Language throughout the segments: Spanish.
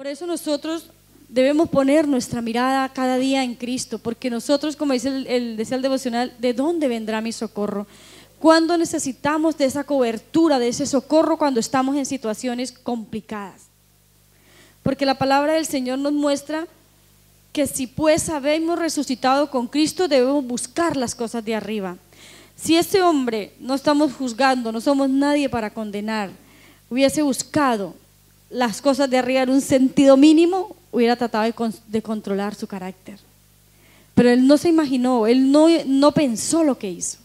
Por eso nosotros debemos poner nuestra mirada cada día en Cristo, porque nosotros, como dice el, el, decía devocional, ¿de dónde vendrá mi socorro? Cuando necesitamos de esa cobertura, de ese socorro cuando estamos en situaciones complicadas. Porque la palabra del Señor nos muestra que si pues habemos resucitado con Cristo, debemos buscar las cosas de arriba. Si ese hombre, no estamos juzgando, no somos nadie para condenar, hubiese buscado las cosas de arriba en un sentido mínimo, hubiera tratado de, de controlar su carácter. Pero él no se imaginó, él no, no pensó lo que hizo.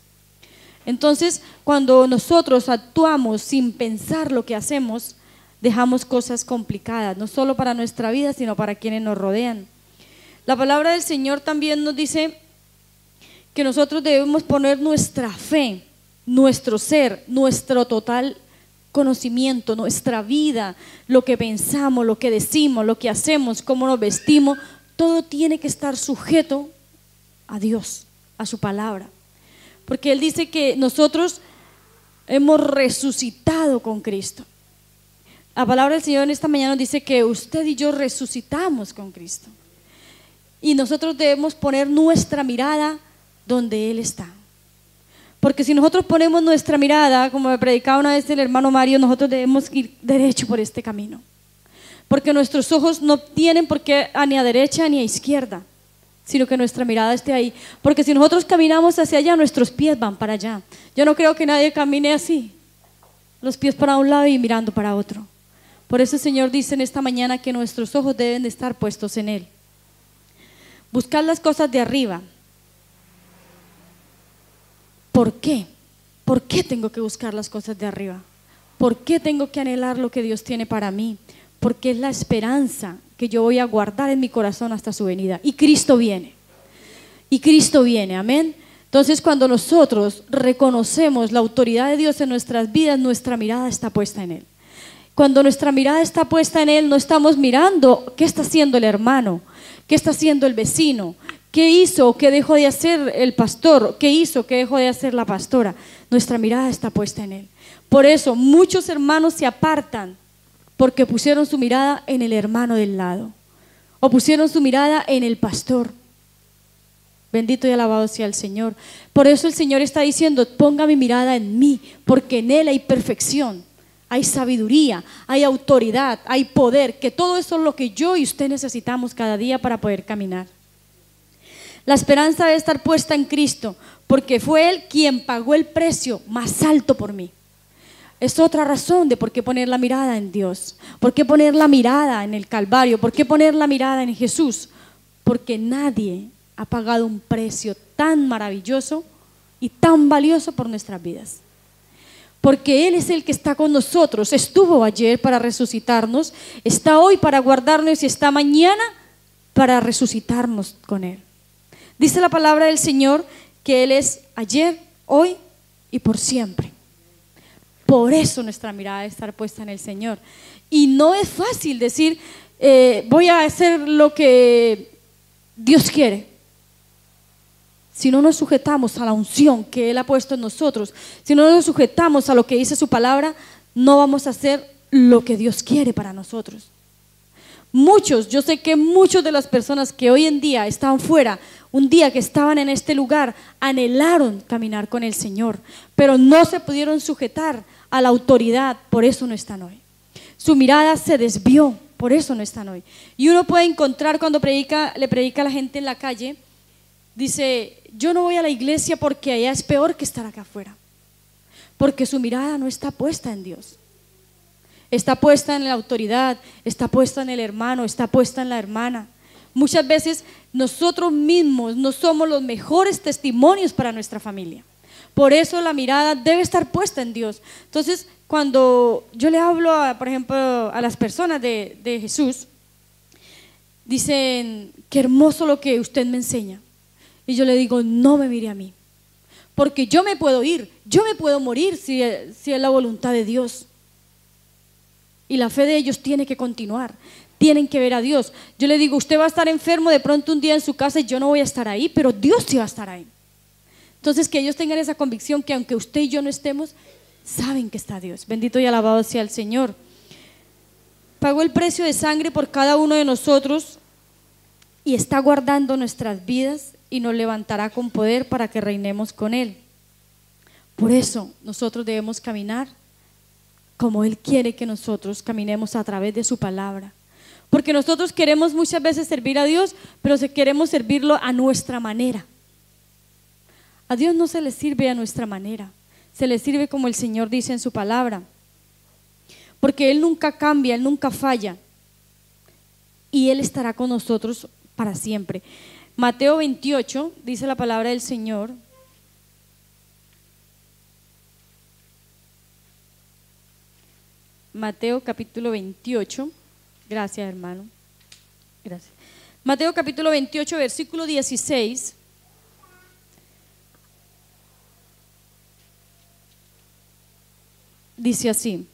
Entonces, cuando nosotros actuamos sin pensar lo que hacemos, dejamos cosas complicadas, no solo para nuestra vida, sino para quienes nos rodean. La palabra del Señor también nos dice que nosotros debemos poner nuestra fe, nuestro ser, nuestro total conocimiento, nuestra vida, lo que pensamos, lo que decimos, lo que hacemos, cómo nos vestimos, todo tiene que estar sujeto a Dios, a su palabra. Porque Él dice que nosotros hemos resucitado con Cristo. La palabra del Señor en esta mañana nos dice que usted y yo resucitamos con Cristo. Y nosotros debemos poner nuestra mirada donde Él está. Porque si nosotros ponemos nuestra mirada, como me predicaba una vez el hermano Mario, nosotros debemos ir derecho por este camino. Porque nuestros ojos no tienen por qué ni a derecha ni a izquierda, sino que nuestra mirada esté ahí. Porque si nosotros caminamos hacia allá, nuestros pies van para allá. Yo no creo que nadie camine así, los pies para un lado y mirando para otro. Por eso Señor dice en esta mañana que nuestros ojos deben de estar puestos en Él. Buscar las cosas de arriba, ¿Por qué? ¿Por qué tengo que buscar las cosas de arriba? ¿Por qué tengo que anhelar lo que Dios tiene para mí? Porque es la esperanza que yo voy a guardar en mi corazón hasta su venida. Y Cristo viene. Y Cristo viene, amén. Entonces cuando nosotros reconocemos la autoridad de Dios en nuestras vidas, nuestra mirada está puesta en Él. Cuando nuestra mirada está puesta en Él, no estamos mirando qué está haciendo el hermano, qué está haciendo el vecino, ¿Qué hizo o qué dejó de hacer el pastor? ¿Qué hizo qué dejó de hacer la pastora? Nuestra mirada está puesta en Él. Por eso muchos hermanos se apartan porque pusieron su mirada en el hermano del lado o pusieron su mirada en el pastor. Bendito y alabado sea el Señor. Por eso el Señor está diciendo, ponga mi mirada en mí, porque en Él hay perfección, hay sabiduría, hay autoridad, hay poder, que todo eso es lo que yo y usted necesitamos cada día para poder caminar. La esperanza debe estar puesta en Cristo, porque fue Él quien pagó el precio más alto por mí. Es otra razón de por qué poner la mirada en Dios, por qué poner la mirada en el Calvario, por qué poner la mirada en Jesús, porque nadie ha pagado un precio tan maravilloso y tan valioso por nuestras vidas. Porque Él es el que está con nosotros, estuvo ayer para resucitarnos, está hoy para guardarnos y está mañana para resucitarnos con Él. Dice la palabra del Señor que Él es ayer, hoy y por siempre. Por eso nuestra mirada debe estar puesta en el Señor. Y no es fácil decir, eh, voy a hacer lo que Dios quiere. Si no nos sujetamos a la unción que Él ha puesto en nosotros, si no nos sujetamos a lo que dice su palabra, no vamos a hacer lo que Dios quiere para nosotros. Muchos, yo sé que muchas de las personas que hoy en día están fuera, un día que estaban en este lugar, anhelaron caminar con el Señor, pero no se pudieron sujetar a la autoridad, por eso no están hoy. Su mirada se desvió, por eso no están hoy. Y uno puede encontrar cuando le predica a la gente en la calle, dice, yo no voy a la iglesia porque allá es peor que estar acá afuera, porque su mirada no está puesta en Dios está puesta en la autoridad, está puesta en el hermano, está puesta en la hermana. Muchas veces nosotros mismos no somos los mejores testimonios para nuestra familia. Por eso la mirada debe estar puesta en Dios. Entonces, cuando yo le hablo, por ejemplo, a las personas de, Jesús, dicen, qué hermoso lo que usted me enseña. Y yo le digo, no me mire a mí. Porque yo me puedo ir, yo me puedo morir si es la voluntad de Dios. Y la fe de ellos tiene que continuar. Tienen que ver a Dios. Yo le digo, usted va a estar enfermo de pronto un día en su casa y yo no voy a estar ahí, pero Dios sí va a estar ahí. Entonces, que ellos tengan esa convicción que aunque usted y yo no estemos, saben que está Dios. Bendito y alabado sea el Señor. pagó el precio de sangre por cada uno de nosotros y está guardando nuestras vidas y nos levantará con poder para que reinemos con Él. Por eso nosotros debemos caminar como Él quiere que nosotros caminemos a través de su palabra. Porque nosotros queremos muchas veces servir a Dios, pero queremos servirlo a nuestra manera. A Dios no se le sirve a nuestra manera, se le sirve como el Señor dice en su palabra. Porque Él nunca cambia, Él nunca falla. Y Él estará con nosotros para siempre. Mateo 28 dice la palabra del Señor. Mateo capítulo 28. Gracias, hermano. Gracias. Mateo capítulo 28, versículo 16. Dice así.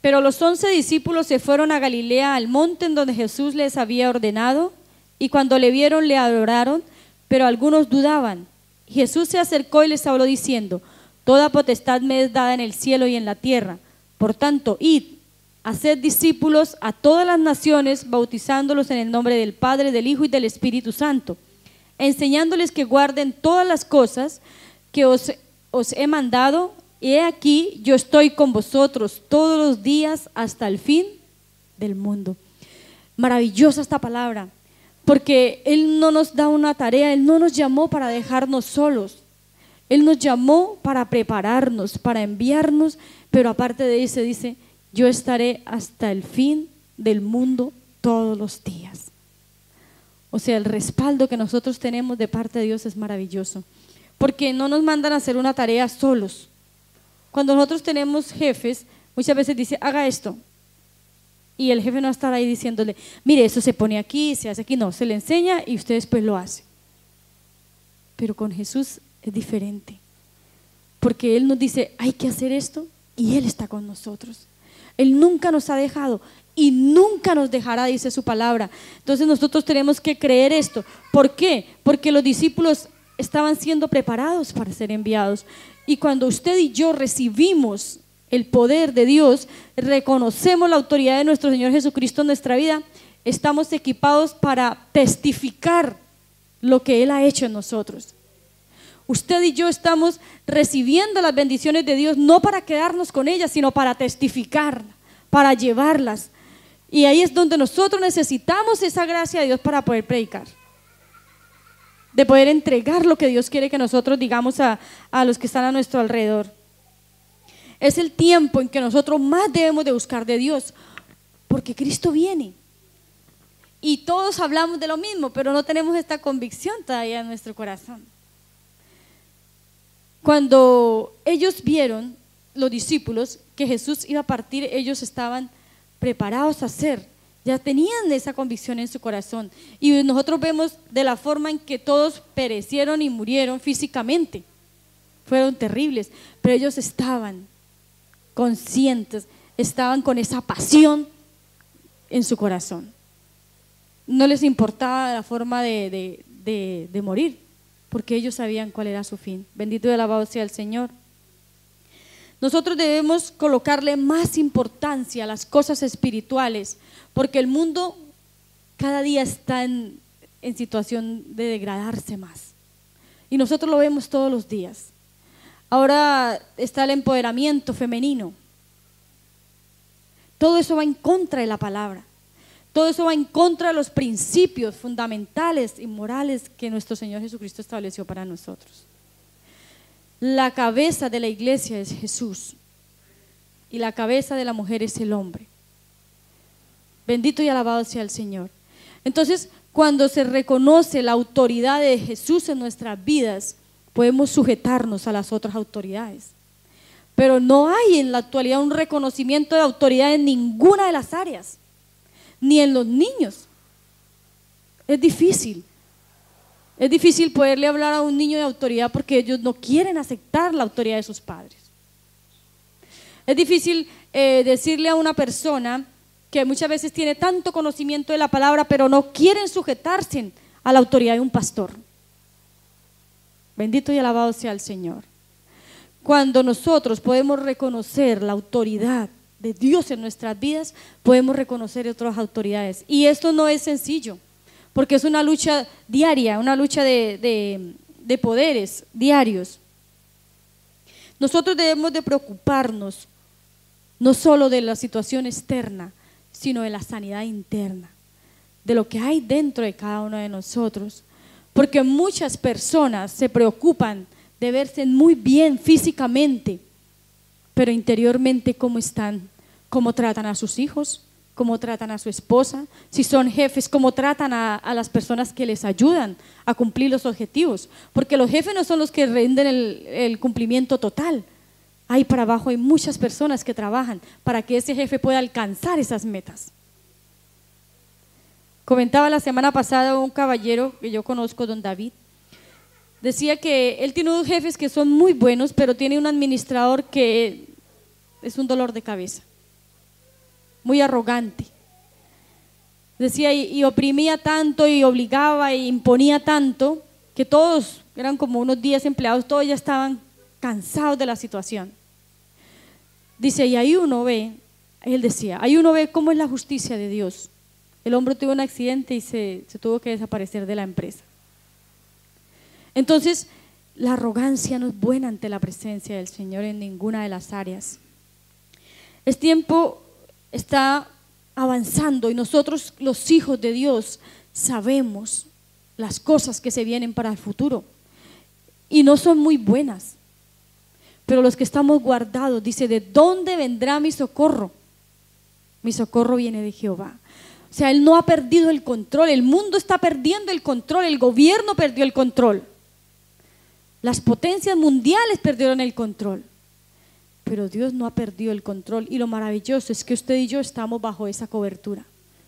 Pero los once discípulos se fueron a Galilea, al monte en donde Jesús les había ordenado, y cuando le vieron le adoraron, pero algunos dudaban. Jesús se acercó y les habló diciendo, Toda potestad me es dada en el cielo y en la tierra. Por tanto, id, haced discípulos a todas las naciones, bautizándolos en el nombre del Padre, del Hijo y del Espíritu Santo, enseñándoles que guarden todas las cosas que os, he mandado, he aquí, yo estoy con vosotros todos los días hasta el fin del mundo. Maravillosa esta palabra, porque Él no nos da una tarea, Él no nos llamó para dejarnos solos, Él nos llamó para prepararnos, para enviarnos, pero aparte de eso dice, yo estaré hasta el fin del mundo todos los días. O sea, el respaldo que nosotros tenemos de parte de Dios es maravilloso, porque no nos mandan a hacer una tarea solos, cuando nosotros tenemos jefes, muchas veces dice, haga esto. Y el jefe no estará ahí diciéndole, mire, eso se pone aquí, se hace aquí. No, se le enseña y usted después lo hace. Pero con Jesús es diferente. Porque Él nos dice, hay que hacer esto y Él está con nosotros. Él nunca nos ha dejado y nunca nos dejará, dice su palabra. Entonces nosotros tenemos que creer esto. ¿Por qué? Porque los discípulos estaban siendo preparados para ser enviados. Y cuando usted y yo recibimos el poder de Dios, reconocemos la autoridad de nuestro Señor Jesucristo en nuestra vida, estamos equipados para testificar lo que Él ha hecho en nosotros. Usted y yo estamos recibiendo las bendiciones de Dios no para quedarnos con ellas, sino para testificar, para llevarlas. Y ahí es donde nosotros necesitamos esa gracia de Dios para poder predicar de poder entregar lo que Dios quiere que nosotros digamos a, los que están a nuestro alrededor. Es el tiempo en que nosotros más debemos de buscar de Dios, porque Cristo viene. Y todos hablamos de lo mismo, pero no tenemos esta convicción todavía en nuestro corazón. Cuando ellos vieron, los discípulos, que Jesús iba a partir, ellos estaban preparados a hacer ya tenían esa convicción en su corazón. Y nosotros vemos de la forma en que todos perecieron y murieron físicamente. Fueron terribles, pero ellos estaban conscientes, estaban con esa pasión en su corazón. No les importaba la forma de, morir, porque ellos sabían cuál era su fin. Bendito y alabado sea el Señor. Nosotros debemos colocarle más importancia a las cosas espirituales, porque el mundo cada día está en, situación de degradarse más. Y nosotros lo vemos todos los días. Ahora está el empoderamiento femenino. Todo eso va en contra de la palabra. Todo eso va en contra de los principios fundamentales y morales que nuestro Señor Jesucristo estableció para nosotros. La cabeza de la iglesia es Jesús y la cabeza de la mujer es el hombre. Bendito y alabado sea el Señor. Entonces, cuando se reconoce la autoridad de Jesús en nuestras vidas, podemos sujetarnos a las otras autoridades. Pero no hay en la actualidad un reconocimiento de autoridad en ninguna de las áreas, ni en los niños. Es difícil. Es difícil poderle hablar a un niño de autoridad porque ellos no quieren aceptar la autoridad de sus padres. Es difícil eh, decirle a una persona que muchas veces tiene tanto conocimiento de la palabra, pero no quieren sujetarse a la autoridad de un pastor. Bendito y alabado sea el Señor. Cuando nosotros podemos reconocer la autoridad de Dios en nuestras vidas, podemos reconocer otras autoridades. Y esto no es sencillo, porque es una lucha diaria, una lucha de, de poderes diarios. Nosotros debemos de preocuparnos no solo de la situación externa, sino de la sanidad interna, de lo que hay dentro de cada uno de nosotros. Porque muchas personas se preocupan de verse muy bien físicamente, pero interiormente cómo están, cómo tratan a sus hijos, cómo tratan a su esposa, si son jefes, cómo tratan a, las personas que les ayudan a cumplir los objetivos, porque los jefes no son los que rinden el, cumplimiento total. Ahí para abajo hay muchas personas que trabajan para que ese jefe pueda alcanzar esas metas. Comentaba la semana pasada un caballero que yo conozco, don David, decía que él tiene unos jefes que son muy buenos, pero tiene un administrador que es un dolor de cabeza muy arrogante. Decía, y, oprimía tanto y obligaba e imponía tanto que todos, eran como unos 10 empleados, todos ya estaban cansados de la situación. Dice, y ahí uno ve, él decía, ahí uno ve cómo es la justicia de Dios. El hombre tuvo un accidente y se tuvo que desaparecer de la empresa. Entonces, la arrogancia no es buena ante la presencia del Señor en ninguna de las áreas. Es tiempo está avanzando y nosotros los hijos de Dios sabemos las cosas que se vienen para el futuro y no son muy buenas. Pero los que estamos guardados, dice, ¿de dónde vendrá mi socorro? Mi socorro viene de Jehová. O sea, Él no ha perdido el control, el mundo está perdiendo el control, el gobierno perdió el control. Las potencias mundiales perdieron el control pero Dios no ha perdido el control y lo maravilloso es que usted y yo estamos bajo esa cobertura.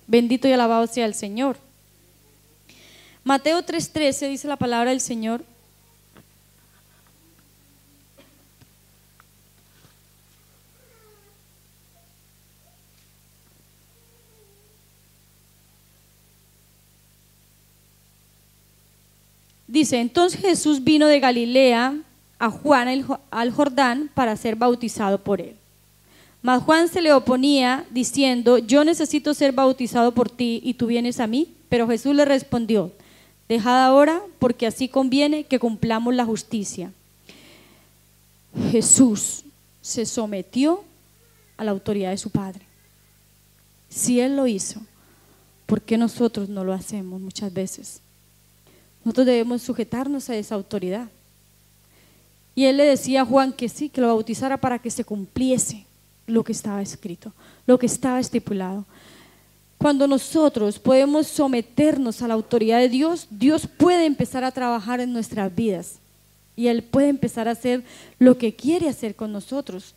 Bendito y alabado sea el Señor. Mateo 3:13 dice la palabra del Señor. Dice, entonces Jesús vino de Galilea a Juan al Jordán para ser bautizado por él. Mas Juan se le oponía diciendo, yo necesito ser bautizado por ti y tú vienes a mí. Pero Jesús le respondió, dejad ahora porque así conviene que cumplamos la justicia. Jesús se sometió a la autoridad de su Padre. Si Él lo hizo, ¿por qué nosotros no lo hacemos muchas veces? Nosotros debemos sujetarnos a esa autoridad. Y él le decía a Juan que sí, que lo bautizara para que se cumpliese lo que estaba escrito, lo que estaba estipulado. Cuando nosotros podemos someternos a la autoridad de Dios, Dios puede empezar a trabajar en nuestras vidas y Él puede empezar a hacer lo que quiere hacer con nosotros.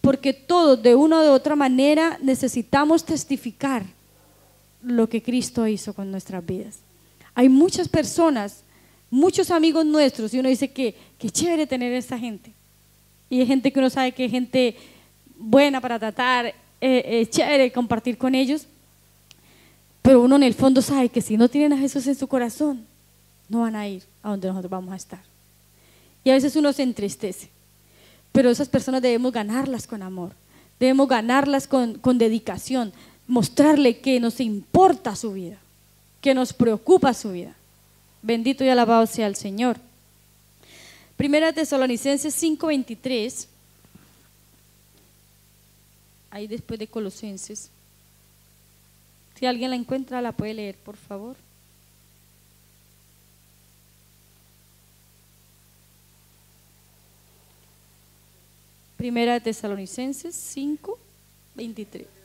Porque todos, de una u otra manera, necesitamos testificar lo que Cristo hizo con nuestras vidas. Hay muchas personas muchos amigos nuestros y uno dice que, qué chévere tener esa gente. Y hay gente que uno sabe que es gente buena para tratar, eh, eh, chévere compartir con ellos. Pero uno en el fondo sabe que si no tienen a Jesús en su corazón, no van a ir a donde nosotros vamos a estar. Y a veces uno se entristece. Pero esas personas debemos ganarlas con amor, debemos ganarlas con, con dedicación, mostrarle que nos importa su vida, que nos preocupa su vida. Bendito y alabado sea el Señor. Primera Tesalonicenses 5:23. Ahí después de Colosenses. Si alguien la encuentra, la puede leer, por favor. Primera Tesalonicenses 5, 23.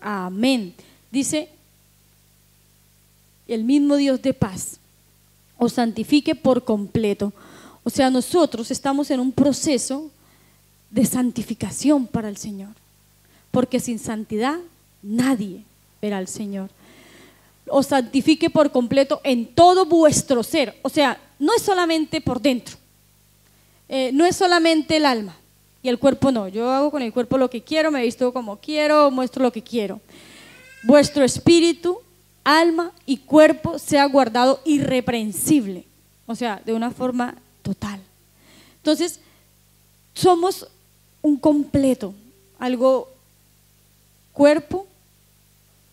Amén. Dice el mismo Dios de paz os santifique por completo. O sea, nosotros estamos en un proceso de santificación para el Señor. Porque sin santidad nadie verá al Señor. Os santifique por completo en todo vuestro ser. O sea, no es solamente por dentro. Eh, no es solamente el alma y el cuerpo no. Yo hago con el cuerpo lo que quiero, me visto como quiero, muestro lo que quiero. Vuestro espíritu, alma y cuerpo sea guardado irreprensible, o sea, de una forma total. Entonces, somos un completo, algo cuerpo,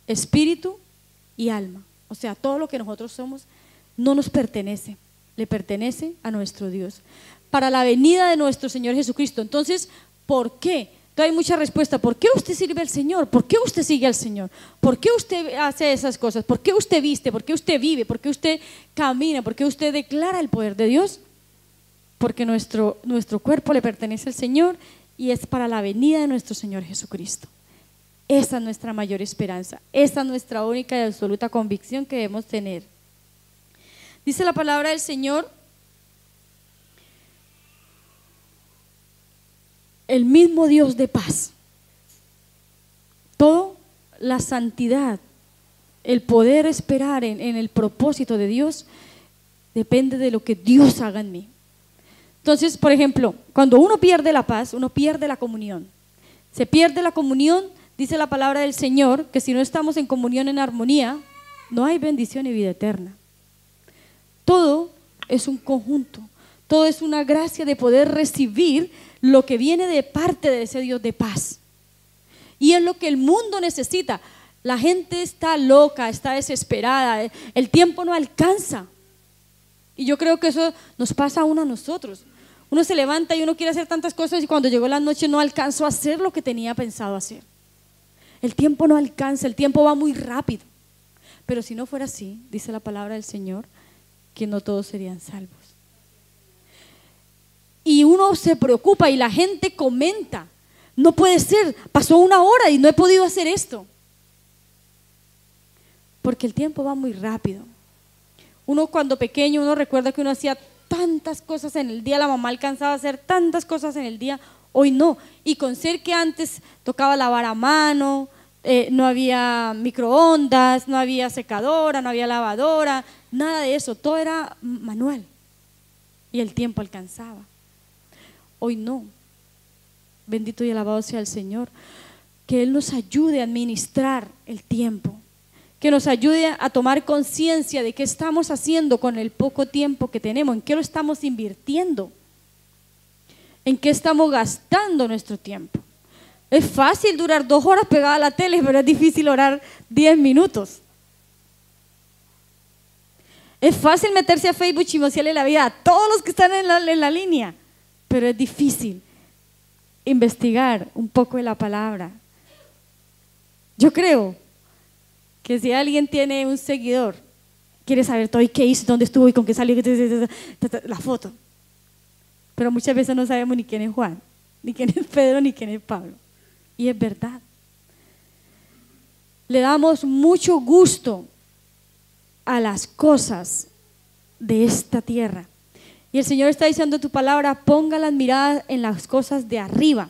espíritu y alma. O sea, todo lo que nosotros somos no nos pertenece, le pertenece a nuestro Dios. Para la venida de nuestro Señor Jesucristo. Entonces, ¿por qué? Hay mucha respuesta. ¿Por qué usted sirve al Señor? ¿Por qué usted sigue al Señor? ¿Por qué usted hace esas cosas? ¿Por qué usted viste? ¿Por qué usted vive? ¿Por qué usted camina? ¿Por qué usted declara el poder de Dios? Porque nuestro, nuestro cuerpo le pertenece al Señor y es para la venida de nuestro Señor Jesucristo. Esa es nuestra mayor esperanza. Esa es nuestra única y absoluta convicción que debemos tener. Dice la palabra del Señor, el mismo Dios de paz. Todo la santidad, el poder esperar en, en, el propósito de Dios, depende de lo que Dios haga en mí. Entonces, por ejemplo, cuando uno pierde la paz, uno pierde la comunión. Se pierde la comunión, Dice la palabra del Señor que si no estamos en comunión, en armonía, no hay bendición y vida eterna. Todo es un conjunto, todo es una gracia de poder recibir lo que viene de parte de ese Dios de paz. Y es lo que el mundo necesita. La gente está loca, está desesperada, el tiempo no alcanza. Y yo creo que eso nos pasa aún a nosotros. Uno se levanta y uno quiere hacer tantas cosas y cuando llegó la noche no alcanzó a hacer lo que tenía pensado hacer. El tiempo no alcanza, el tiempo va muy rápido. Pero si no fuera así, dice la palabra del Señor, que no todos serían salvos. Y uno se preocupa y la gente comenta, no puede ser, pasó una hora y no he podido hacer esto. Porque el tiempo va muy rápido. Uno cuando pequeño, uno recuerda que uno hacía tantas cosas en el día, la mamá alcanzaba a hacer tantas cosas en el día, hoy no. Y con ser que antes tocaba lavar a mano, eh, no había microondas, no había secadora, no había lavadora, nada de eso, todo era manual. Y el tiempo alcanzaba. Hoy no. Bendito y alabado sea el Señor. Que Él nos ayude a administrar el tiempo. Que nos ayude a tomar conciencia de qué estamos haciendo con el poco tiempo que tenemos, en qué lo estamos invirtiendo en qué estamos gastando nuestro tiempo. Es fácil durar dos horas pegada a la tele, pero es difícil orar diez minutos. Es fácil meterse a Facebook y chismosearle la vida a todos los que están en la, en la línea, pero es difícil investigar un poco de la palabra. Yo creo que si alguien tiene un seguidor, quiere saber todo y qué hizo, dónde estuvo y con qué salió, la foto. Pero muchas veces no sabemos ni quién es Juan, ni quién es Pedro, ni quién es Pablo. Y es verdad. Le damos mucho gusto a las cosas de esta tierra. Y el Señor está diciendo tu palabra, ponga las miradas en las cosas de arriba.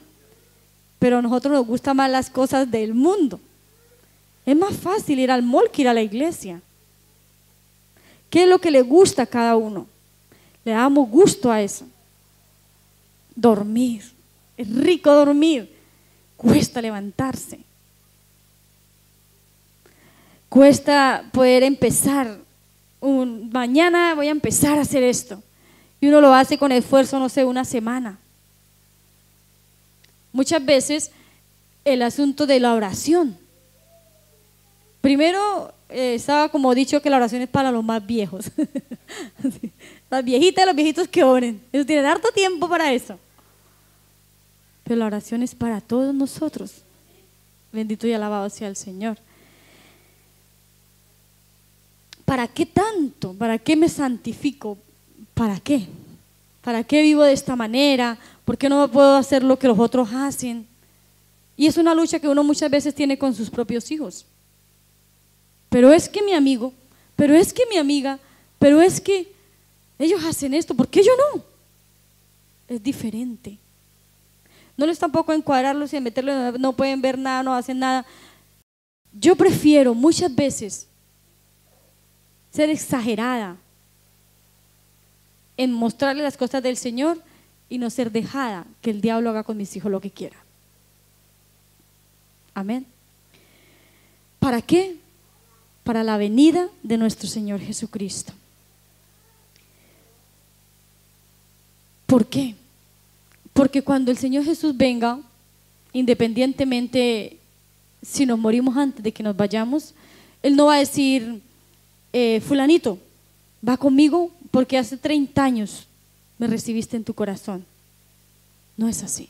Pero a nosotros nos gustan más las cosas del mundo. Es más fácil ir al mall que ir a la iglesia. ¿Qué es lo que le gusta a cada uno? Le damos gusto a eso dormir. Es rico dormir. Cuesta levantarse. Cuesta poder empezar. Mañana voy a empezar a hacer esto. Y uno lo hace con esfuerzo, no sé, una semana. Muchas veces el asunto de la oración. Primero, eh, estaba como dicho que la oración es para los más viejos. Las viejitas y los viejitos que oren. Ellos tienen harto tiempo para eso. Pero la oración es para todos nosotros. Bendito y alabado sea el Señor. ¿Para qué tanto? ¿Para qué me santifico? ¿Para qué? ¿Para qué vivo de esta manera? ¿Por qué no puedo hacer lo que los otros hacen? Y es una lucha que uno muchas veces tiene con sus propios hijos. Pero es que mi amigo, pero es que mi amiga, pero es que ellos hacen esto, ¿por qué yo no? Es diferente. No les tampoco encuadrarlos y meterlos, no pueden ver nada, no hacen nada. Yo prefiero muchas veces ser exagerada en mostrarle las cosas del Señor y no ser dejada que el diablo haga con mis hijos lo que quiera. Amén. ¿Para qué? para la venida de nuestro Señor Jesucristo. ¿Por qué? Porque cuando el Señor Jesús venga, independientemente si nos morimos antes de que nos vayamos, Él no va a decir, eh, fulanito, va conmigo porque hace 30 años me recibiste en tu corazón. No es así.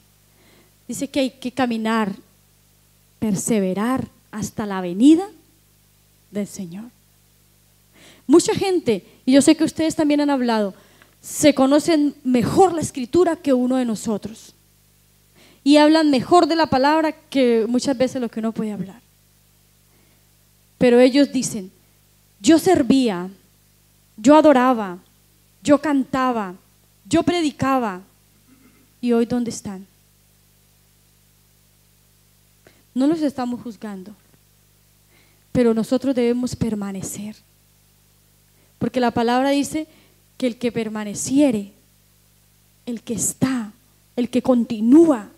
Dice que hay que caminar, perseverar hasta la venida del Señor. Mucha gente, y yo sé que ustedes también han hablado, se conocen mejor la escritura que uno de nosotros. Y hablan mejor de la palabra que muchas veces lo que uno puede hablar. Pero ellos dicen, yo servía, yo adoraba, yo cantaba, yo predicaba. ¿Y hoy dónde están? No los estamos juzgando, pero nosotros debemos permanecer. Porque la palabra dice que el que permaneciere, el que está, el que continúa,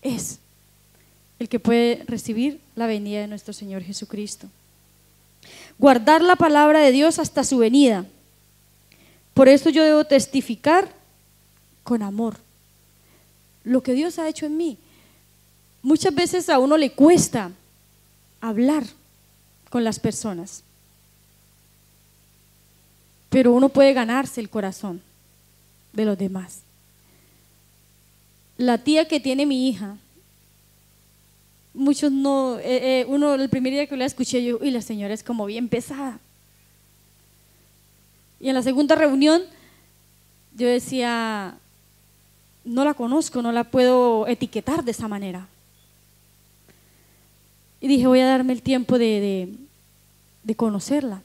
es el que puede recibir la venida de nuestro Señor Jesucristo. Guardar la palabra de Dios hasta su venida. Por eso yo debo testificar con amor lo que Dios ha hecho en mí. Muchas veces a uno le cuesta hablar con las personas, pero uno puede ganarse el corazón de los demás. La tía que tiene mi hija, muchos no, eh, eh, uno el primer día que la escuché yo, y la señora es como bien pesada. Y en la segunda reunión yo decía, no la conozco, no la puedo etiquetar de esa manera. Y dije, voy a darme el tiempo de, conocerla.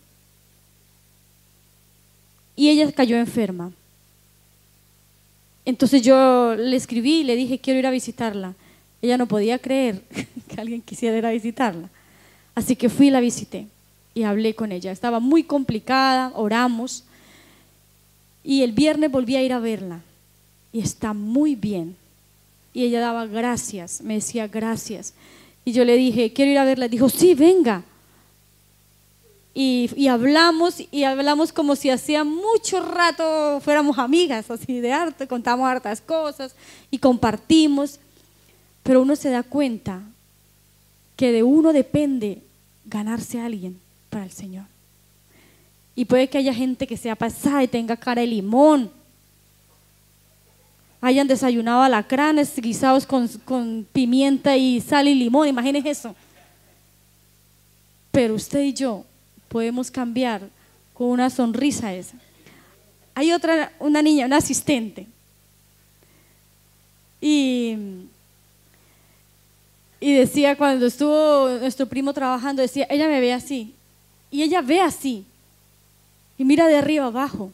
Y ella cayó enferma. Entonces yo le escribí y le dije, quiero ir a visitarla. Ella no podía creer que alguien quisiera visitarla. Así que fui y la visité y hablé con ella. Estaba muy complicada, oramos. Y el viernes volví a ir a verla. Y está muy bien. Y ella daba gracias, me decía gracias. Y yo le dije, quiero ir a verla. Dijo, sí, venga. Y, hablamos, y hablamos como si hacía mucho rato fuéramos amigas, así de arte, contamos hartas cosas y compartimos. Pero uno se da cuenta que de uno depende ganarse a alguien para el Señor. Y puede que haya gente que sea pasada y tenga cara de limón, hayan desayunado alacranes guisados con, pimienta y sal y limón, imagínense eso. Pero usted y yo podemos cambiar con una sonrisa esa. Hay otra, una niña, una asistente. Y, y decía, cuando estuvo nuestro primo trabajando, decía, ella me ve así. Y ella ve así. Y mira de arriba abajo.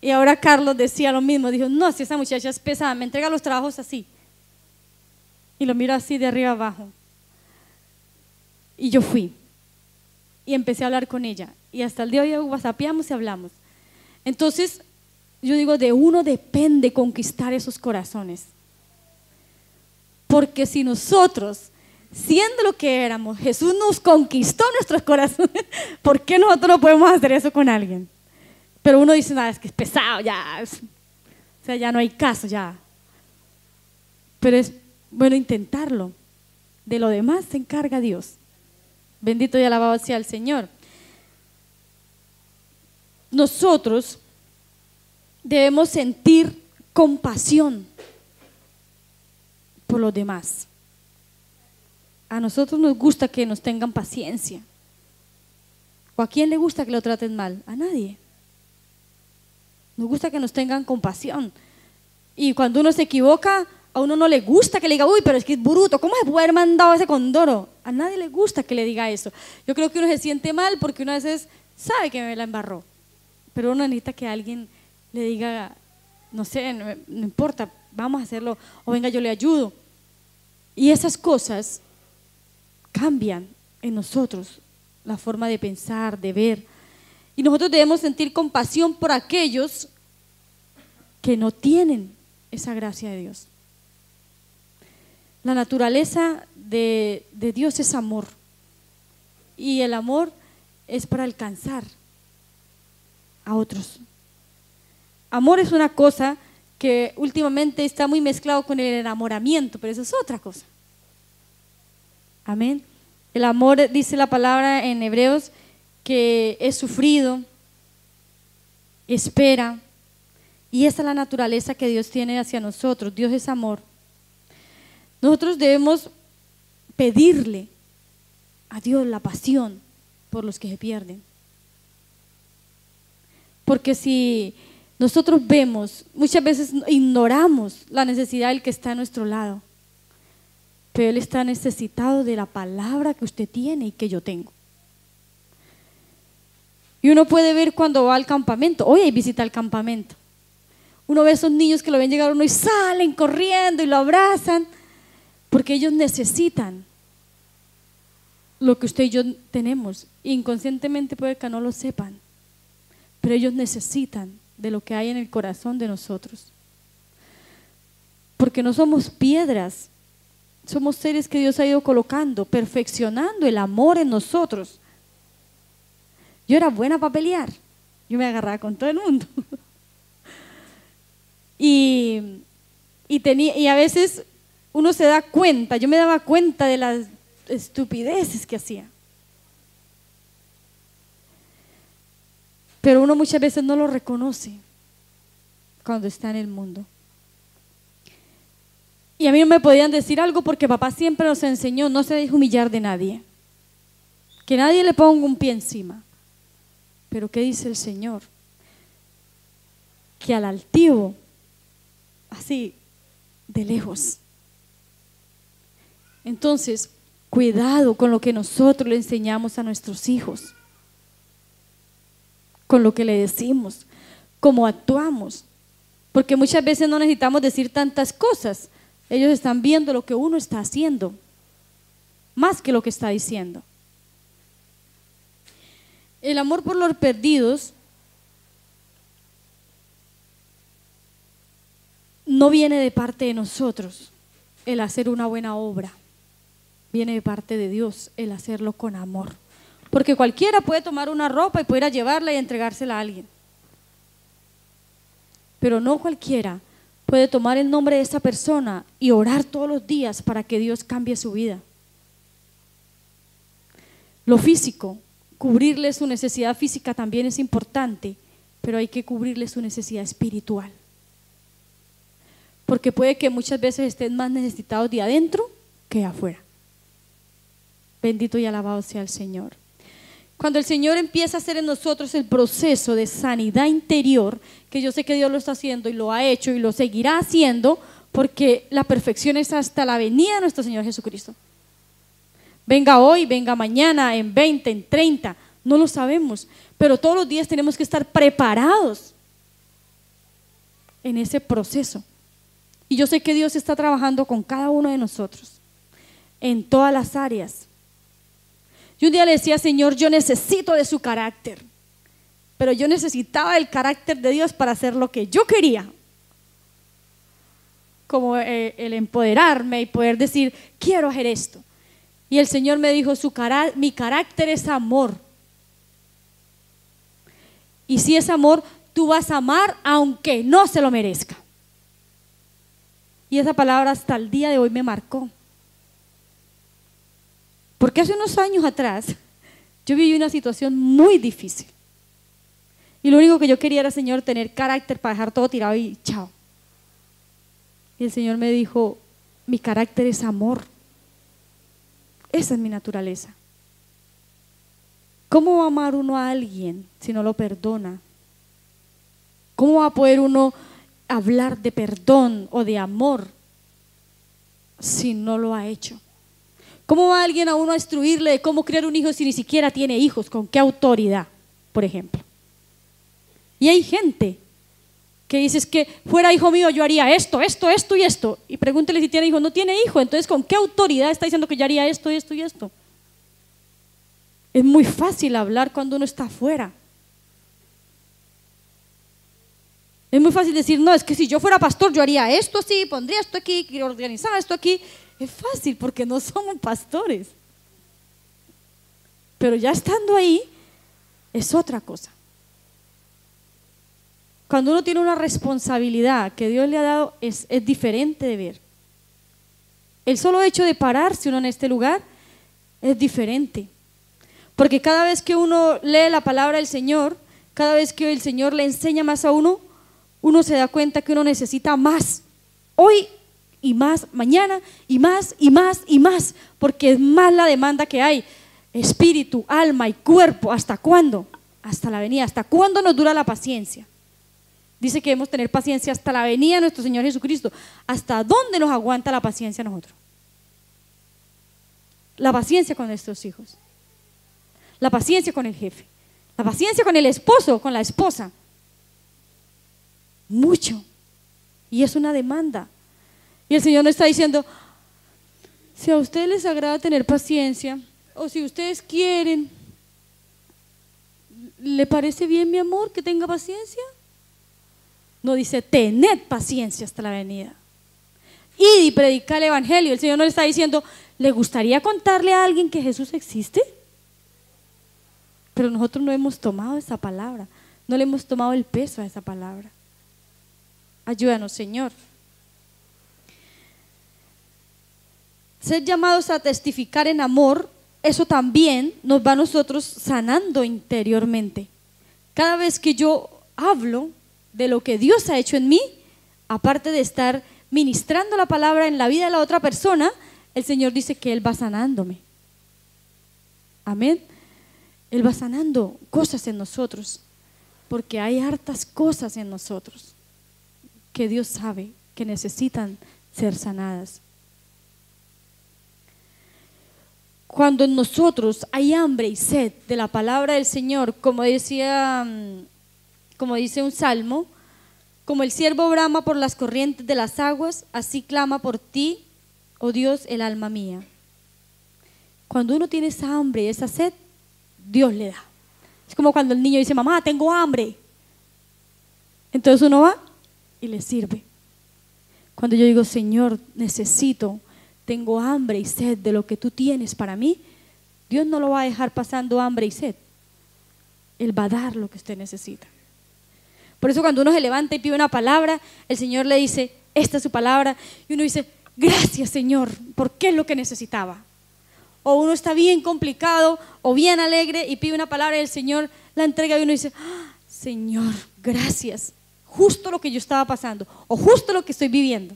Y ahora Carlos decía lo mismo, dijo, no, si esa muchacha es pesada, me entrega los trabajos así. Y lo miro así de arriba abajo. Y yo fui. Y empecé a hablar con ella. Y hasta el día de hoy whatsappiamos y hablamos. Entonces, yo digo, de uno depende conquistar esos corazones. Porque si nosotros, siendo lo que éramos, Jesús nos conquistó nuestros corazones, ¿por qué nosotros no podemos hacer eso con alguien? Pero uno dice, nada, es que es pesado, ya. o sea, ya no hay caso, ya. Pero es bueno intentarlo. De lo demás se encarga Dios. Bendito y alabado sea el Señor. Nosotros debemos sentir compasión por los demás. A nosotros nos gusta que nos tengan paciencia. ¿O a quién le gusta que lo traten mal? A nadie. Nos gusta que nos tengan compasión. Y cuando uno se equivoca, a uno no le gusta que le diga, uy, pero es que es bruto, ¿cómo se puede haber mandado ese condoro? A nadie le gusta que le diga eso. Yo creo que uno se siente mal porque uno a veces sabe que me la embarró. Pero uno necesita que alguien le diga, no sé, no, no importa, vamos a hacerlo, o venga, yo le ayudo. Y esas cosas cambian en nosotros la forma de pensar, de ver. Y nosotros debemos sentir compasión por aquellos que no tienen esa gracia de Dios. La naturaleza de, Dios es amor. y el amor es para alcanzar a otros. Amor es una cosa que últimamente está muy mezclado con el enamoramiento, pero eso es otra cosa. Amén. El amor, dice la palabra en Hebreos, que es sufrido, espera, y esa es la naturaleza que Dios tiene hacia nosotros. Dios es amor. Nosotros debemos pedirle a Dios la pasión por los que se pierden. Porque si nosotros vemos, muchas veces ignoramos la necesidad del que está a nuestro lado, pero Él está necesitado de la palabra que usted tiene y que yo tengo. Y uno puede ver cuando va al campamento, hoy hay visita al campamento. Uno ve a esos niños que lo ven llegar uno y salen corriendo y lo abrazan, porque ellos necesitan lo que usted y yo tenemos. Inconscientemente puede que no lo sepan, pero ellos necesitan de lo que hay en el corazón de nosotros. Porque no somos piedras, somos seres que Dios ha ido colocando, perfeccionando el amor en nosotros. Yo era buena para pelear, yo me agarraba con todo el mundo. y, y, tenía, y a veces uno se da cuenta, yo me daba cuenta de las estupideces que hacía. Pero uno muchas veces no lo reconoce cuando está en el mundo. Y a mí no me podían decir algo porque papá siempre nos enseñó, no se deje humillar de nadie. Que nadie le ponga un pie encima. Pero ¿qué dice el Señor? Que al altivo, así, de lejos. Entonces, cuidado con lo que nosotros le enseñamos a nuestros hijos con lo que le decimos, cómo actuamos. Porque muchas veces no necesitamos decir tantas cosas. Ellos están viendo lo que uno está haciendo, más que lo que está diciendo. El amor por los perdidos no viene de parte de nosotros el hacer una buena obra, viene de parte de Dios el hacerlo con amor. Porque cualquiera puede tomar una ropa y poder llevarla y entregársela a alguien. Pero no cualquiera puede tomar el nombre de esa persona y orar todos los días para que Dios cambie su vida. Lo físico, cubrirle su necesidad física también es importante, pero hay que cubrirle su necesidad espiritual. Porque puede que muchas veces estén más necesitados de adentro que afuera. Bendito y alabado sea el Señor. Cuando el Señor empieza a hacer en nosotros el proceso de sanidad interior, que yo sé que Dios lo está haciendo y lo ha hecho y lo seguirá haciendo, porque la perfección es hasta la venida de nuestro Señor Jesucristo. Venga hoy, venga mañana, en 20, en 30, no lo sabemos, pero todos los días tenemos que estar preparados en ese proceso. Y yo sé que Dios está trabajando con cada uno de nosotros, en todas las áreas. Yo un día le decía, Señor, yo necesito de su carácter, pero yo necesitaba el carácter de Dios para hacer lo que yo quería, como eh, el empoderarme y poder decir, quiero hacer esto. Y el Señor me dijo, su mi carácter es amor. Y si es amor, tú vas a amar aunque no se lo merezca. Y esa palabra hasta el día de hoy me marcó. Porque hace unos años atrás yo viví una situación muy difícil. Y lo único que yo quería era, Señor, tener carácter para dejar todo tirado y chao. Y el Señor me dijo, mi carácter es amor. Esa es mi naturaleza. ¿Cómo va a amar uno a alguien si no lo perdona? ¿Cómo va a poder uno hablar de perdón o de amor si no lo ha hecho? ¿Cómo va alguien a uno a instruirle de cómo crear un hijo si ni siquiera tiene hijos? ¿Con qué autoridad, por ejemplo? Y hay gente que dice que fuera hijo mío yo haría esto, esto, esto y esto. Y pregúntele si tiene hijo. No tiene hijo. Entonces, ¿con qué autoridad está diciendo que yo haría esto, esto y esto? Es muy fácil hablar cuando uno está afuera. Es muy fácil decir, no, es que si yo fuera pastor yo haría esto así, pondría esto aquí, organizaba esto aquí. Es fácil porque no somos pastores. Pero ya estando ahí es otra cosa. Cuando uno tiene una responsabilidad que Dios le ha dado, es, es diferente de ver. El solo hecho de pararse uno en este lugar es diferente. Porque cada vez que uno lee la palabra del Señor, cada vez que el Señor le enseña más a uno, uno se da cuenta que uno necesita más. Hoy y más mañana y más y más y más, porque es más la demanda que hay. Espíritu, alma y cuerpo, ¿hasta cuándo? Hasta la venida. ¿Hasta cuándo nos dura la paciencia? Dice que debemos tener paciencia hasta la venida de nuestro Señor Jesucristo. ¿Hasta dónde nos aguanta la paciencia nosotros? La paciencia con nuestros hijos. La paciencia con el jefe. La paciencia con el esposo, con la esposa. Mucho. Y es una demanda. Y el Señor nos está diciendo, si a ustedes les agrada tener paciencia, o si ustedes quieren, ¿le parece bien mi amor que tenga paciencia? No dice, tened paciencia hasta la venida. Y predicar el Evangelio. El Señor no le está diciendo, ¿le gustaría contarle a alguien que Jesús existe? Pero nosotros no hemos tomado esa palabra, no le hemos tomado el peso a esa palabra. Ayúdanos, Señor. Ser llamados a testificar en amor, eso también nos va a nosotros sanando interiormente. Cada vez que yo hablo de lo que Dios ha hecho en mí, aparte de estar ministrando la palabra en la vida de la otra persona, el Señor dice que Él va sanándome. Amén. Él va sanando cosas en nosotros, porque hay hartas cosas en nosotros que Dios sabe que necesitan ser sanadas. Cuando en nosotros hay hambre y sed de la palabra del Señor, como decía, mm, como dice un salmo, como el siervo brama por las corrientes de las aguas, así clama por ti, oh Dios, el alma mía. Cuando uno tiene esa hambre y esa sed, Dios le da. Es como cuando el niño dice, mamá, tengo hambre. Entonces uno va y le sirve. Cuando yo digo, Señor, necesito tengo hambre y sed de lo que tú tienes para mí, Dios no lo va a dejar pasando hambre y sed. Él va a dar lo que usted necesita. Por eso cuando uno se levanta y pide una palabra, el Señor le dice, esta es su palabra, y uno dice, gracias Señor, porque es lo que necesitaba. O uno está bien complicado o bien alegre y pide una palabra y el Señor la entrega y uno dice, ah, Señor, gracias, justo lo que yo estaba pasando o justo lo que estoy viviendo.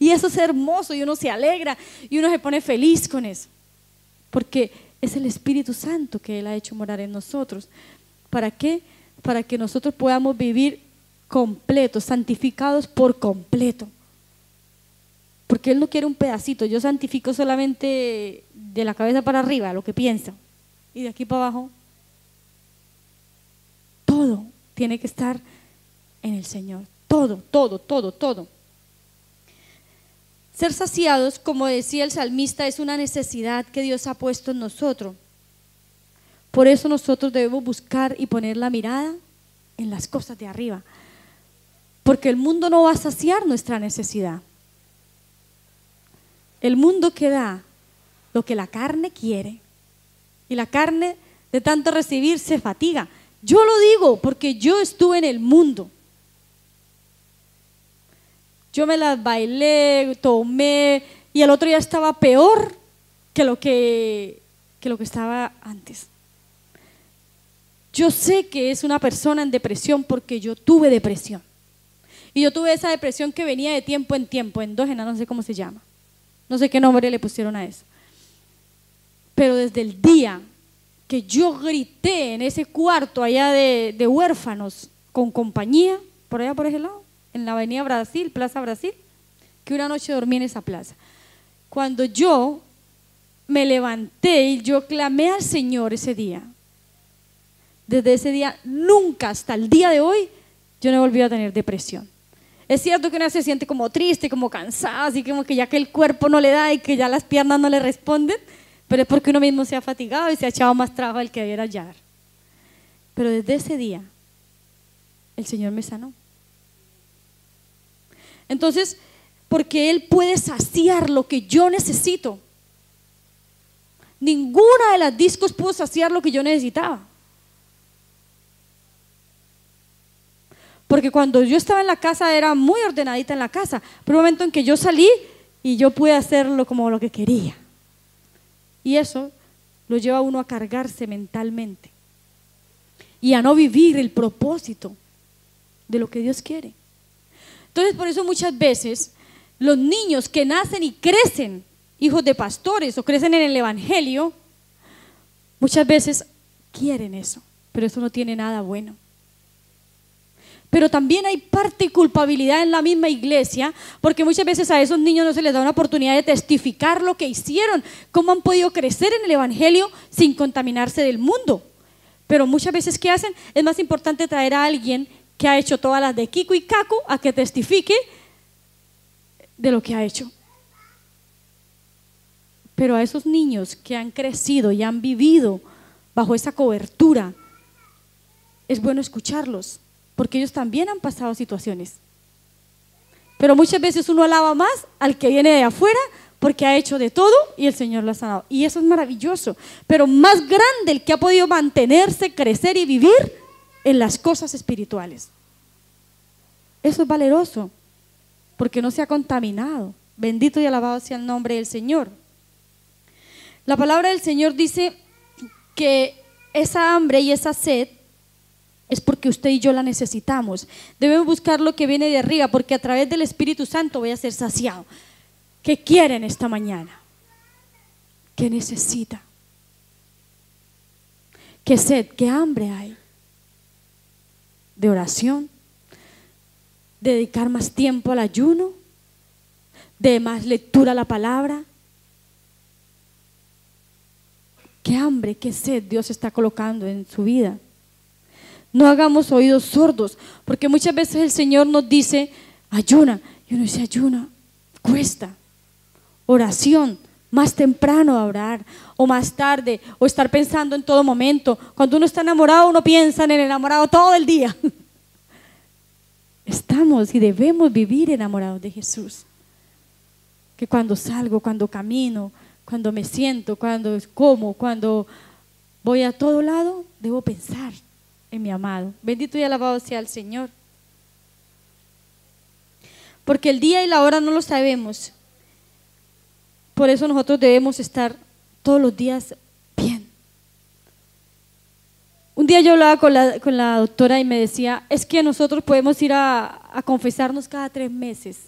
Y eso es hermoso y uno se alegra y uno se pone feliz con eso. Porque es el Espíritu Santo que Él ha hecho morar en nosotros. ¿Para qué? Para que nosotros podamos vivir completos, santificados por completo. Porque Él no quiere un pedacito. Yo santifico solamente de la cabeza para arriba, lo que piensa. Y de aquí para abajo, todo tiene que estar en el Señor. Todo, todo, todo, todo. Ser saciados, como decía el salmista, es una necesidad que Dios ha puesto en nosotros. Por eso nosotros debemos buscar y poner la mirada en las cosas de arriba. Porque el mundo no va a saciar nuestra necesidad. El mundo que da lo que la carne quiere. Y la carne de tanto recibir se fatiga. Yo lo digo porque yo estuve en el mundo. Yo me las bailé, tomé y el otro día estaba peor que lo que, que lo que estaba antes. Yo sé que es una persona en depresión porque yo tuve depresión. Y yo tuve esa depresión que venía de tiempo en tiempo, endógena, no sé cómo se llama. No sé qué nombre le pusieron a eso. Pero desde el día que yo grité en ese cuarto allá de, de huérfanos con compañía, por allá por ese lado, en la Avenida Brasil, Plaza Brasil, que una noche dormí en esa plaza. Cuando yo me levanté y yo clamé al Señor ese día, desde ese día, nunca hasta el día de hoy, yo no volvido a tener depresión. Es cierto que uno se siente como triste, como cansada, así como que ya que el cuerpo no le da y que ya las piernas no le responden, pero es porque uno mismo se ha fatigado y se ha echado más trabajo del que debiera hallar. Pero desde ese día, el Señor me sanó. Entonces, porque Él puede saciar lo que yo necesito. Ninguna de las discos pudo saciar lo que yo necesitaba. Porque cuando yo estaba en la casa era muy ordenadita en la casa, pero un momento en que yo salí y yo pude hacerlo como lo que quería. Y eso lo lleva a uno a cargarse mentalmente y a no vivir el propósito de lo que Dios quiere. Entonces, por eso muchas veces los niños que nacen y crecen, hijos de pastores o crecen en el Evangelio, muchas veces quieren eso, pero eso no tiene nada bueno. Pero también hay parte y culpabilidad en la misma iglesia, porque muchas veces a esos niños no se les da una oportunidad de testificar lo que hicieron, cómo han podido crecer en el Evangelio sin contaminarse del mundo. Pero muchas veces, ¿qué hacen? Es más importante traer a alguien que ha hecho todas las de Kiko y Caco a que testifique de lo que ha hecho. Pero a esos niños que han crecido y han vivido bajo esa cobertura, es bueno escucharlos, porque ellos también han pasado situaciones. Pero muchas veces uno alaba más al que viene de afuera porque ha hecho de todo y el Señor lo ha sanado. Y eso es maravilloso. Pero más grande el que ha podido mantenerse, crecer y vivir en las cosas espirituales. Eso es valeroso, porque no se ha contaminado. Bendito y alabado sea el nombre del Señor. La palabra del Señor dice que esa hambre y esa sed es porque usted y yo la necesitamos. Debemos buscar lo que viene de arriba, porque a través del Espíritu Santo voy a ser saciado. ¿Qué quieren esta mañana? ¿Qué necesita? ¿Qué sed, qué hambre hay? ¿De oración? ¿De dedicar más tiempo al ayuno? ¿De más lectura a la palabra? ¿Qué hambre, qué sed Dios está colocando en su vida? No hagamos oídos sordos, porque muchas veces el Señor nos dice, ayuna. Y uno dice, ayuna, cuesta oración, más temprano a orar, o más tarde, o estar pensando en todo momento. Cuando uno está enamorado, uno piensa en el enamorado todo el día. Estamos y debemos vivir enamorados de Jesús. Que cuando salgo, cuando camino, cuando me siento, cuando como, cuando voy a todo lado, debo pensar en mi amado. Bendito y alabado sea el Señor. Porque el día y la hora no lo sabemos, por eso nosotros debemos estar todos los días bien. Un día yo hablaba con la, doctora y me decía, es que nosotros podemos ir a, a confesarnos cada tres meses.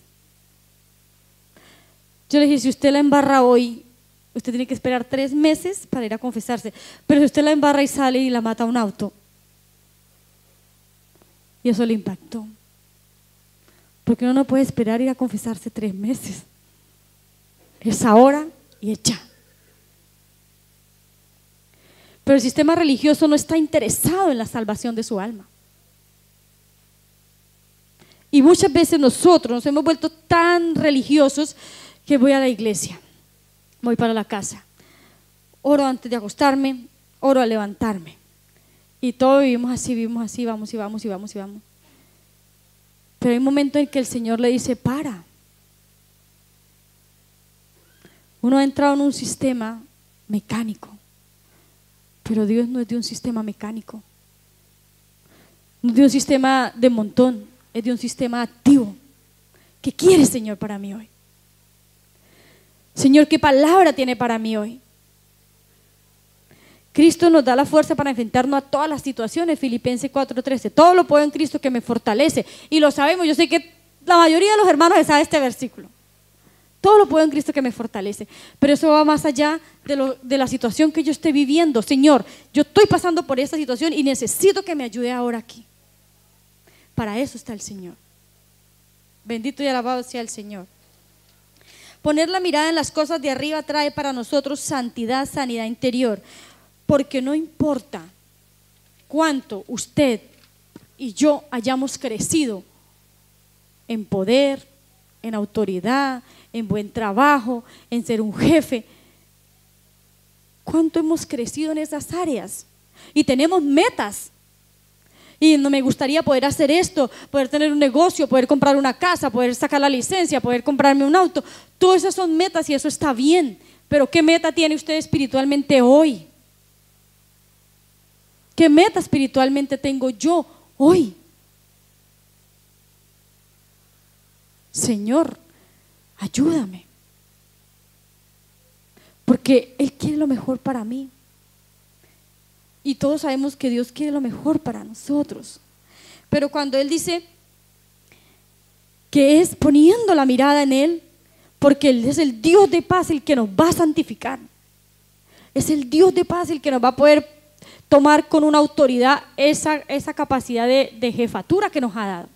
Yo le dije, si usted la embarra hoy, usted tiene que esperar tres meses para ir a confesarse. Pero si usted la embarra y sale y la mata a un auto, y eso le impactó. Porque uno no puede esperar ir a confesarse tres meses es ahora y hecha. Pero el sistema religioso no está interesado en la salvación de su alma. Y muchas veces nosotros nos hemos vuelto tan religiosos que voy a la iglesia, voy para la casa, oro antes de acostarme, oro al levantarme. Y todos vivimos así, vivimos así, vamos y vamos y vamos y vamos. Pero hay un momento en que el Señor le dice, para. Uno ha entrado en un sistema mecánico, pero Dios no es de un sistema mecánico, no es de un sistema de montón, es de un sistema activo. ¿Qué quiere Señor para mí hoy? Señor, ¿qué palabra tiene para mí hoy? Cristo nos da la fuerza para enfrentarnos a todas las situaciones, Filipenses 4:13. Todo lo puedo en Cristo que me fortalece. Y lo sabemos, yo sé que la mayoría de los hermanos sabe este versículo. Todo lo puedo en Cristo que me fortalece. Pero eso va más allá de, de, la situación que yo esté viviendo. Señor, yo estoy pasando por esta situación y necesito que me ayude ahora aquí. Para eso está el Señor. Bendito y alabado sea el Señor. Poner la mirada en las cosas de arriba trae para nosotros santidad, sanidad interior. Porque no importa cuánto usted y yo hayamos crecido en poder, en autoridad, en buen trabajo, en ser un jefe. ¿Cuánto hemos crecido en esas áreas? Y tenemos metas. Y no me gustaría poder hacer esto, poder tener un negocio, poder comprar una casa, poder sacar la licencia, poder comprarme un auto. Todas esas son metas y eso está bien. Pero ¿qué meta tiene usted espiritualmente hoy? ¿Qué meta espiritualmente tengo yo hoy? Señor, ayúdame. Porque Él quiere lo mejor para mí. Y todos sabemos que Dios quiere lo mejor para nosotros. Pero cuando Él dice que es poniendo la mirada en Él, porque Él es el Dios de paz el que nos va a santificar. Es el Dios de paz el que nos va a poder tomar con una autoridad esa, esa capacidad de, de jefatura que nos ha dado.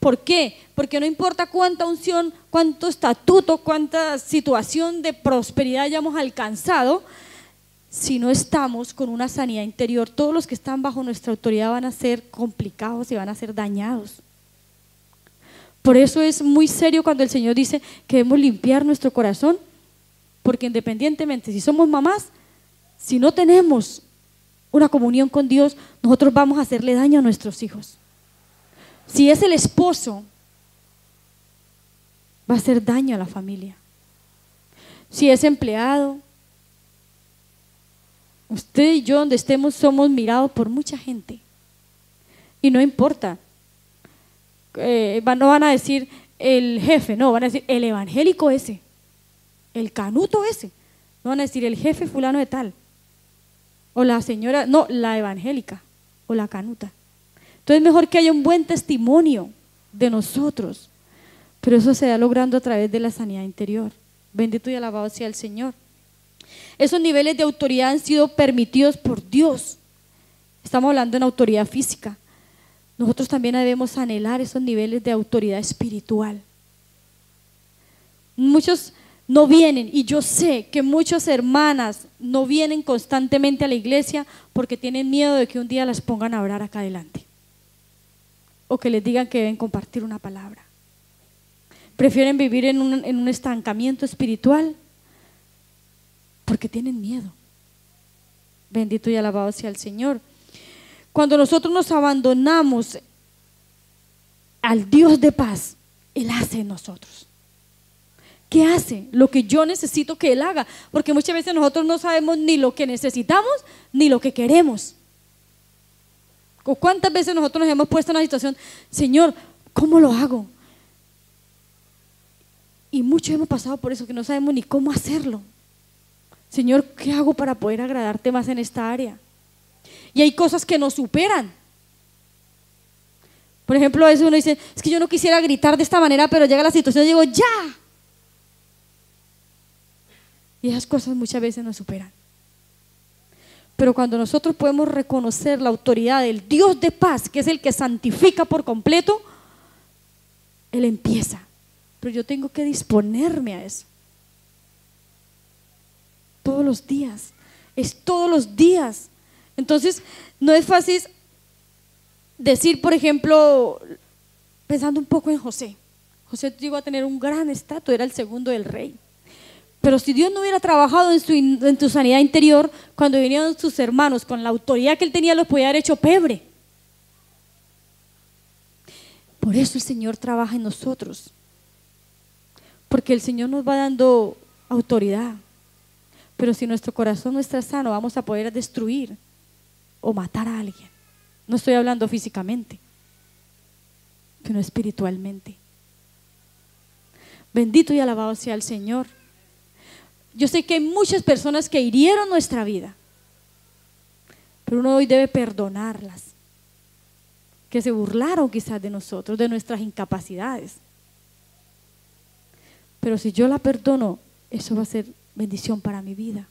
¿Por qué? Porque no importa cuánta unción, cuánto estatuto, cuánta situación de prosperidad hayamos alcanzado, si no estamos con una sanidad interior, todos los que están bajo nuestra autoridad van a ser complicados y van a ser dañados. Por eso es muy serio cuando el Señor dice que debemos limpiar nuestro corazón, porque independientemente si somos mamás, si no tenemos una comunión con Dios, nosotros vamos a hacerle daño a nuestros hijos. Si es el esposo, va a hacer daño a la familia. Si es empleado, usted y yo donde estemos somos mirados por mucha gente. Y no importa. Eh, no van a decir el jefe, no, van a decir el evangélico ese, el canuto ese. No van a decir el jefe fulano de tal. O la señora, no, la evangélica o la canuta. Entonces es mejor que haya un buen testimonio de nosotros. Pero eso se da logrando a través de la sanidad interior. Bendito y alabado sea el Señor. Esos niveles de autoridad han sido permitidos por Dios. Estamos hablando en autoridad física. Nosotros también debemos anhelar esos niveles de autoridad espiritual. Muchos no vienen y yo sé que muchas hermanas no vienen constantemente a la iglesia porque tienen miedo de que un día las pongan a orar acá adelante o que les digan que deben compartir una palabra. Prefieren vivir en un, en un estancamiento espiritual porque tienen miedo. Bendito y alabado sea el Señor. Cuando nosotros nos abandonamos al Dios de paz, Él hace en nosotros. ¿Qué hace? Lo que yo necesito que Él haga. Porque muchas veces nosotros no sabemos ni lo que necesitamos ni lo que queremos. ¿Cuántas veces nosotros nos hemos puesto en una situación, Señor, ¿cómo lo hago? Y muchos hemos pasado por eso, que no sabemos ni cómo hacerlo. Señor, ¿qué hago para poder agradarte más en esta área? Y hay cosas que nos superan. Por ejemplo, a veces uno dice, es que yo no quisiera gritar de esta manera, pero llega la situación y digo, ya. Y esas cosas muchas veces nos superan. Pero cuando nosotros podemos reconocer la autoridad del Dios de paz, que es el que santifica por completo, Él empieza. Pero yo tengo que disponerme a eso. Todos los días. Es todos los días. Entonces, no es fácil decir, por ejemplo, pensando un poco en José. José llegó a tener un gran estatus, era el segundo del rey. Pero si Dios no hubiera trabajado en, su, tu sanidad interior, cuando vinieron sus hermanos, con la autoridad que él tenía, los podía haber hecho pebre. Por eso el Señor trabaja en nosotros. Porque el Señor nos va dando autoridad. Pero si nuestro corazón no está sano, vamos a poder destruir o matar a alguien. No estoy hablando físicamente, sino espiritualmente. Bendito y alabado sea el Señor. Yo sé que hay muchas personas que hirieron nuestra vida, pero uno hoy debe perdonarlas, que se burlaron quizás de nosotros, de nuestras incapacidades. Pero si yo la perdono, eso va a ser bendición para mi vida.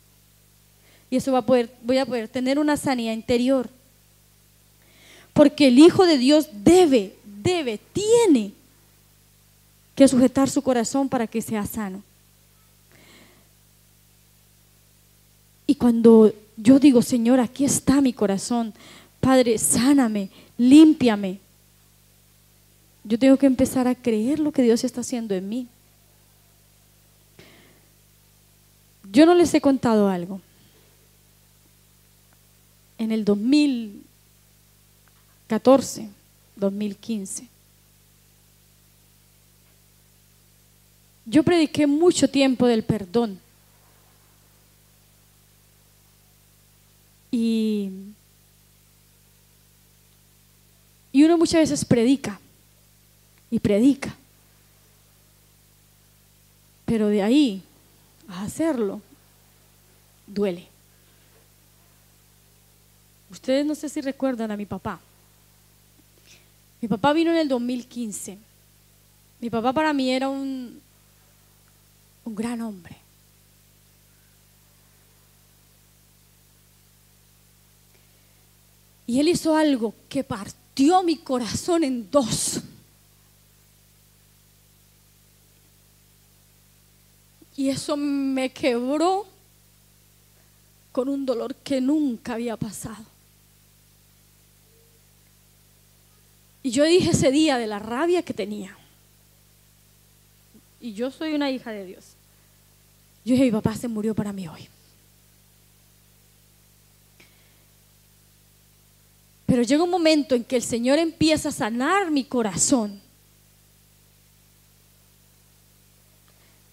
Y eso va a poder, voy a poder tener una sanidad interior. Porque el Hijo de Dios debe, debe, tiene que sujetar su corazón para que sea sano. Y cuando yo digo, Señor, aquí está mi corazón, Padre, sáname, límpiame, yo tengo que empezar a creer lo que Dios está haciendo en mí. Yo no les he contado algo. En el 2014, 2015, yo prediqué mucho tiempo del perdón Y, y uno muchas veces predica y predica. Pero de ahí a hacerlo, duele. Ustedes no sé si recuerdan a mi papá. Mi papá vino en el 2015. Mi papá para mí era un, un gran hombre. Y él hizo algo que partió mi corazón en dos. Y eso me quebró con un dolor que nunca había pasado. Y yo dije ese día de la rabia que tenía. Y yo soy una hija de Dios. Yo dije, mi papá se murió para mí hoy. Pero llega un momento en que el Señor empieza a sanar mi corazón.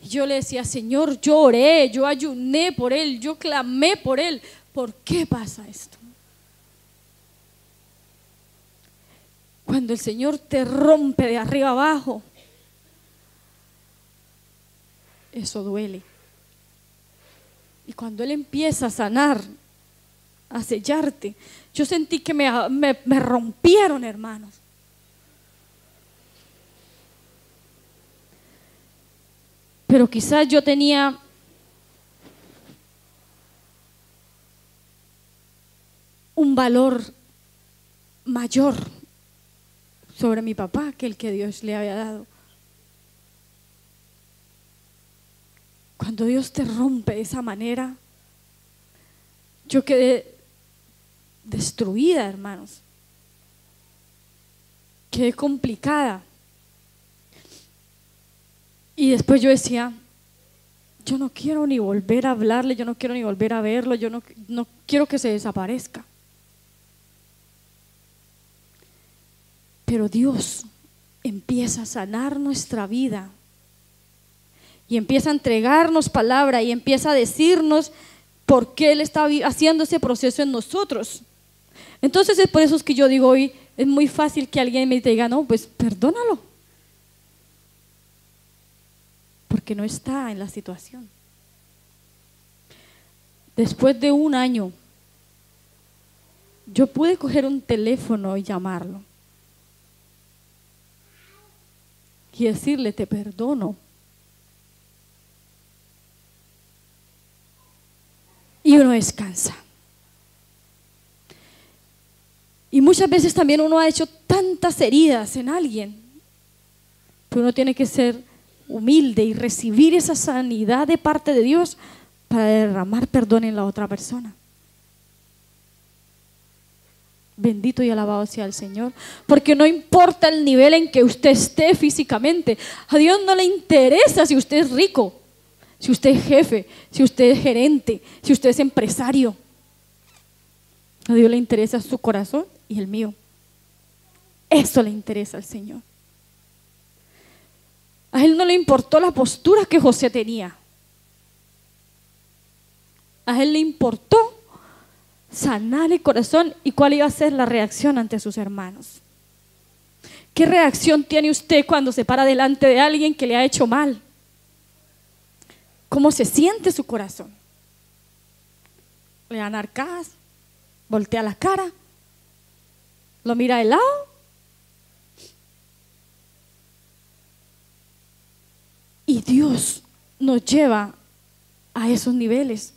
Y yo le decía, Señor, yo oré, yo ayuné por Él, yo clamé por Él. ¿Por qué pasa esto? Cuando el Señor te rompe de arriba abajo, eso duele. Y cuando Él empieza a sanar, a sellarte, yo sentí que me, me, rompieron, hermanos. Pero quizás yo tenía un valor mayor sobre mi papá que el que Dios le había dado. Cuando Dios te rompe de esa manera, yo quedé destruida, hermanos. Quedé complicada. Y después yo decía, yo no quiero ni volver a hablarle, yo no quiero ni volver a verlo, yo no, no quiero que se desaparezca. Pero Dios empieza a sanar nuestra vida y empieza a entregarnos palabra y empieza a decirnos por qué Él está haciendo ese proceso en nosotros. Entonces es por eso que yo digo hoy, es muy fácil que alguien me diga, no, pues perdónalo. Porque no está en la situación. Después de un año, yo pude coger un teléfono y llamarlo. Y decirle, te perdono. Y uno descansa. Y muchas veces también uno ha hecho tantas heridas en alguien, pero uno tiene que ser humilde y recibir esa sanidad de parte de Dios para derramar perdón en la otra persona. Bendito y alabado sea el Señor. Porque no importa el nivel en que usted esté físicamente, a Dios no le interesa si usted es rico, si usted es jefe, si usted es gerente, si usted es empresario. A Dios le interesa su corazón y el mío. Eso le interesa al Señor. A él no le importó la postura que José tenía. A él le importó sanar el corazón y cuál iba a ser la reacción ante sus hermanos. ¿Qué reacción tiene usted cuando se para delante de alguien que le ha hecho mal? ¿Cómo se siente su corazón? ¿Le dan arcadas? ¿Voltea la cara? Lo mira de lado. Y Dios nos lleva a esos niveles.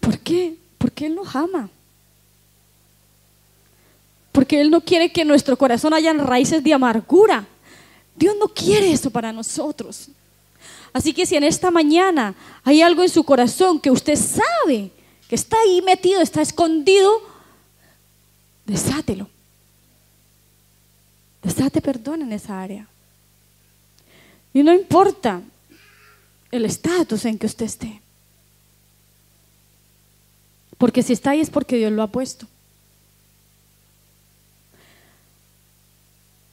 ¿Por qué? Porque Él nos ama. Porque Él no quiere que en nuestro corazón hayan raíces de amargura. Dios no quiere eso para nosotros. Así que si en esta mañana hay algo en su corazón que usted sabe que está ahí metido, está escondido, desátelo. Desate perdón en esa área. Y no importa el estatus en que usted esté. Porque si está ahí es porque Dios lo ha puesto.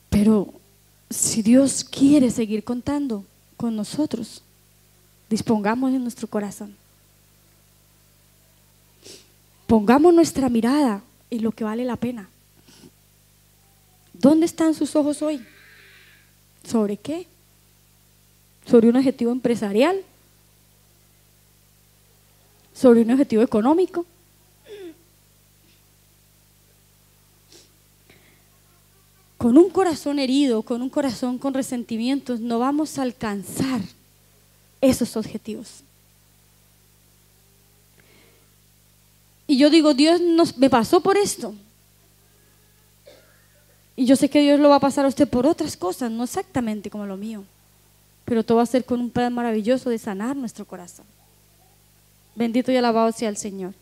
Pero si Dios quiere seguir contando con nosotros, dispongamos en nuestro corazón. Pongamos nuestra mirada en lo que vale la pena. ¿Dónde están sus ojos hoy? ¿Sobre qué? ¿Sobre un objetivo empresarial? ¿Sobre un objetivo económico? Con un corazón herido, con un corazón con resentimientos, no vamos a alcanzar esos objetivos. Y yo digo, Dios me pasó por esto. Y yo sé que Dios lo va a pasar a usted por otras cosas, no exactamente como lo mío. Pero todo va a ser con un plan maravilloso de sanar nuestro corazón. Bendito y alabado sea el Señor.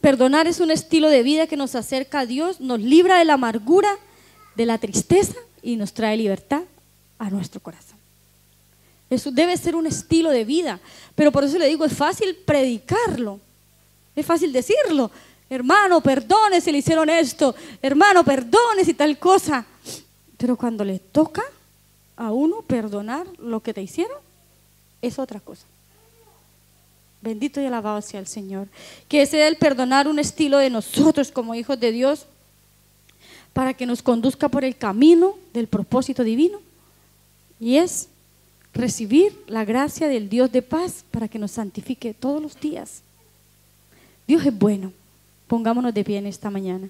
Perdonar es un estilo de vida que nos acerca a Dios, nos libra de la amargura, de la tristeza y nos trae libertad a nuestro corazón. Eso debe ser un estilo de vida, pero por eso le digo, es fácil predicarlo, es fácil decirlo, hermano, perdone si le hicieron esto, hermano, perdone si tal cosa. Pero cuando le toca a uno perdonar lo que te hicieron, es otra cosa. Bendito y alabado sea el Señor. Que sea el perdonar un estilo de nosotros como hijos de Dios para que nos conduzca por el camino del propósito divino. Y es recibir la gracia del Dios de paz para que nos santifique todos los días. Dios es bueno. Pongámonos de pie en esta mañana.